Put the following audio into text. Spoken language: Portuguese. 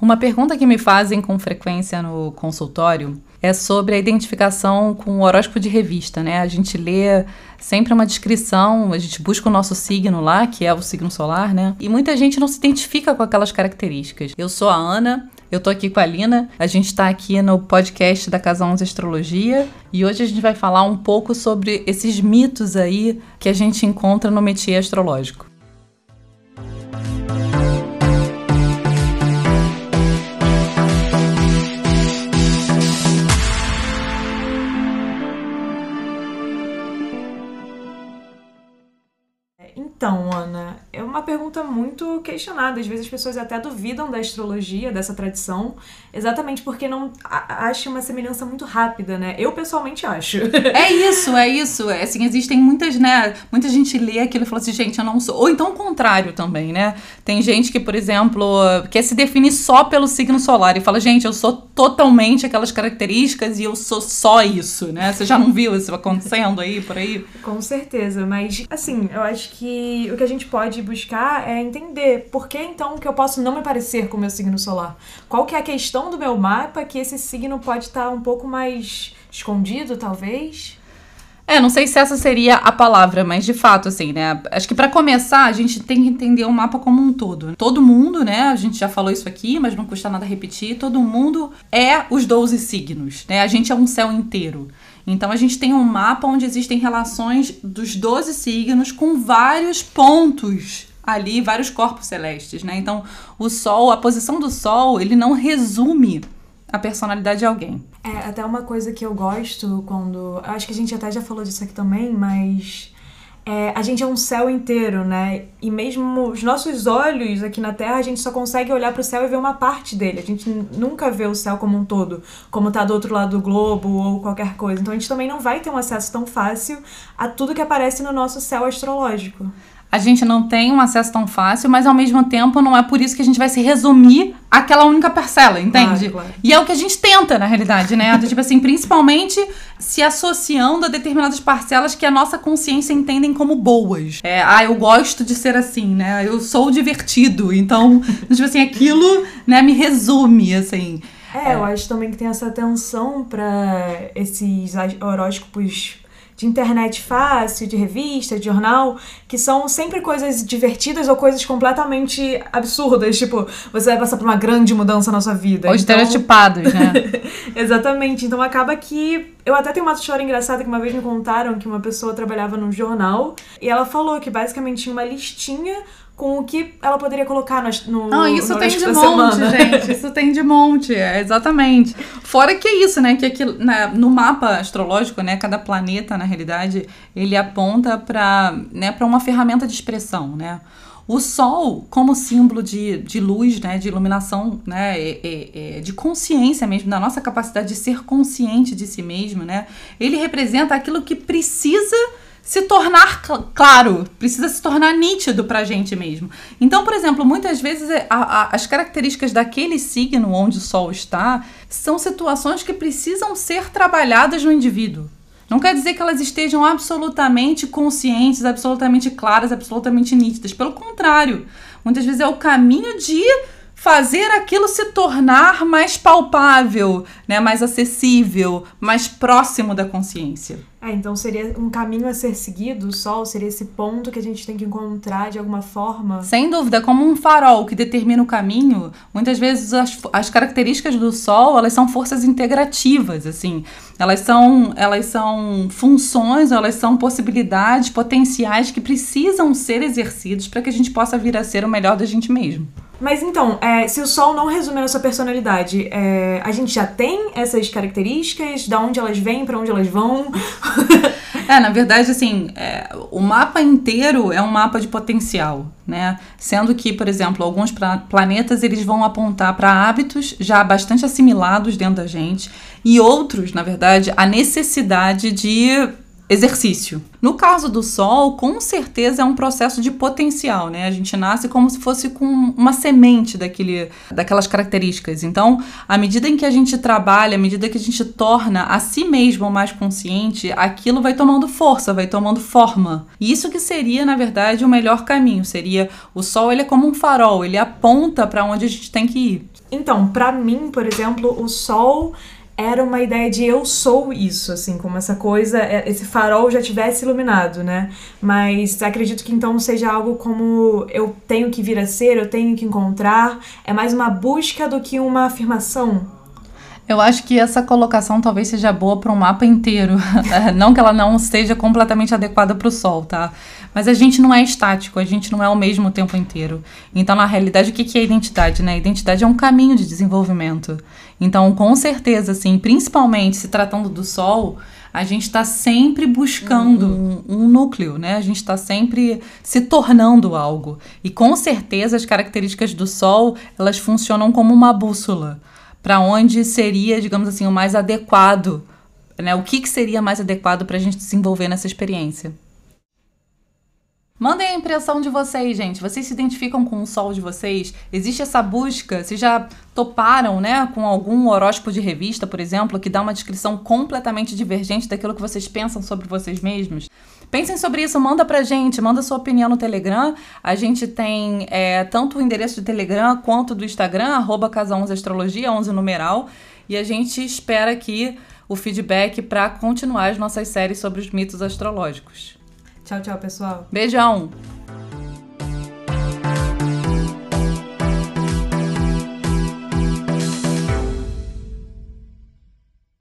Uma pergunta que me fazem com frequência no consultório é sobre a identificação com o horóscopo de revista, né? A gente lê sempre uma descrição, a gente busca o nosso signo lá, que é o signo solar, né? E muita gente não se identifica com aquelas características. Eu sou a Ana, eu tô aqui com a Lina, a gente tá aqui no podcast da Casa 11 Astrologia e hoje a gente vai falar um pouco sobre esses mitos aí que a gente encontra no métier astrológico. Então, Ana, é uma pergunta muito questionada. Às vezes as pessoas até duvidam da astrologia, dessa tradição, exatamente porque não acham uma semelhança muito rápida, né? Eu pessoalmente acho. É isso, é isso. É, assim, existem muitas, né? Muita gente lê aquilo e fala assim, gente, eu não sou. Ou então o contrário também, né? Tem gente que, por exemplo, quer se definir só pelo signo solar e fala, gente, eu sou totalmente aquelas características e eu sou só isso, né? Você já não viu isso acontecendo aí por aí? Com certeza, mas assim, eu acho que o que a gente pode buscar é entender por que então que eu posso não me parecer com o meu signo solar. Qual que é a questão do meu mapa que esse signo pode estar um pouco mais escondido, talvez? É, não sei se essa seria a palavra, mas de fato, assim, né? Acho que para começar, a gente tem que entender o mapa como um todo. Todo mundo, né? A gente já falou isso aqui, mas não custa nada repetir. Todo mundo é os 12 signos, né? A gente é um céu inteiro. Então a gente tem um mapa onde existem relações dos 12 signos com vários pontos ali, vários corpos celestes, né? Então o Sol, a posição do Sol, ele não resume a personalidade de alguém. É, até uma coisa que eu gosto quando. Acho que a gente até já falou disso aqui também, mas é, a gente é um céu inteiro, né? E mesmo os nossos olhos aqui na Terra, a gente só consegue olhar para o céu e ver uma parte dele. A gente nunca vê o céu como um todo, como tá do outro lado do globo ou qualquer coisa. Então a gente também não vai ter um acesso tão fácil a tudo que aparece no nosso céu astrológico a gente não tem um acesso tão fácil, mas ao mesmo tempo não é por isso que a gente vai se resumir àquela única parcela, entende? Claro, claro. E é o que a gente tenta, na realidade, né? tipo assim, principalmente se associando a determinadas parcelas que a nossa consciência entendem como boas. É, ah, eu gosto de ser assim, né? Eu sou divertido, então, tipo assim, aquilo, né, me resume, assim. É, é, eu acho também que tem essa atenção para esses horóscopos de internet fácil, de revista, de jornal, que são sempre coisas divertidas ou coisas completamente absurdas. Tipo, você vai passar por uma grande mudança na sua vida. Ou então... estereotipados, né? Exatamente. Então acaba que. Eu até tenho uma história engraçada que uma vez me contaram que uma pessoa trabalhava num jornal e ela falou que basicamente tinha uma listinha com o que ela poderia colocar no, no ah, isso no tem de monte, semana. gente. Isso tem de monte, é, exatamente. Fora que é isso, né? Que aqui, né, no mapa astrológico, né? Cada planeta, na realidade, ele aponta para né, uma ferramenta de expressão, né? O Sol, como símbolo de, de luz, né, de iluminação, né, é, é, de consciência mesmo, da nossa capacidade de ser consciente de si mesmo, né, ele representa aquilo que precisa se tornar cl claro, precisa se tornar nítido para a gente mesmo. Então, por exemplo, muitas vezes é, a, a, as características daquele signo onde o Sol está são situações que precisam ser trabalhadas no indivíduo. Não quer dizer que elas estejam absolutamente conscientes, absolutamente claras, absolutamente nítidas. Pelo contrário, muitas vezes é o caminho de fazer aquilo se tornar mais palpável, né, mais acessível, mais próximo da consciência. É, então seria um caminho a ser seguido, o sol seria esse ponto que a gente tem que encontrar de alguma forma. Sem dúvida, como um farol que determina o caminho, muitas vezes as, as características do sol, elas são forças integrativas, assim. Elas são, elas são funções, elas são possibilidades, potenciais que precisam ser exercidos para que a gente possa vir a ser o melhor da gente mesmo. Mas então, é, se o sol não resume a nossa personalidade, é, a gente já tem essas características, da onde elas vêm, para onde elas vão? é, na verdade, assim, é, o mapa inteiro é um mapa de potencial, né? Sendo que, por exemplo, alguns planetas eles vão apontar para hábitos já bastante assimilados dentro da gente e outros, na verdade, a necessidade de exercício. No caso do Sol, com certeza é um processo de potencial, né? A gente nasce como se fosse com uma semente daquele, daquelas características. Então, à medida em que a gente trabalha, à medida que a gente torna a si mesmo mais consciente, aquilo vai tomando força, vai tomando forma. E isso que seria, na verdade, o melhor caminho. Seria o Sol, ele é como um farol, ele aponta para onde a gente tem que ir. Então, para mim, por exemplo, o sol era uma ideia de eu sou isso, assim, como essa coisa, é, esse farol já tivesse iluminado, né? Mas acredito que então seja algo como eu tenho que vir a ser, eu tenho que encontrar, é mais uma busca do que uma afirmação. Eu acho que essa colocação talvez seja boa para um mapa inteiro. não que ela não esteja completamente adequada para o Sol, tá? Mas a gente não é estático, a gente não é o mesmo o tempo inteiro. Então, na realidade, o que é identidade, né? Identidade é um caminho de desenvolvimento. Então, com certeza, assim, principalmente se tratando do Sol, a gente está sempre buscando uhum. um, um, núcleo, né? A gente está sempre se tornando algo. E com certeza as características do Sol elas funcionam como uma bússola para onde seria, digamos assim, o mais adequado, né? O que, que seria mais adequado para a gente desenvolver nessa experiência. Mandem a impressão de vocês, gente. Vocês se identificam com o sol de vocês? Existe essa busca? Vocês já toparam, né, com algum horóscopo de revista, por exemplo, que dá uma descrição completamente divergente daquilo que vocês pensam sobre vocês mesmos? Pensem sobre isso, manda pra gente, manda sua opinião no Telegram. A gente tem é, tanto o endereço do Telegram quanto do Instagram, arroba casa 11 astrologia, 11 numeral. E a gente espera aqui o feedback para continuar as nossas séries sobre os mitos astrológicos. Tchau, tchau, pessoal. Beijão!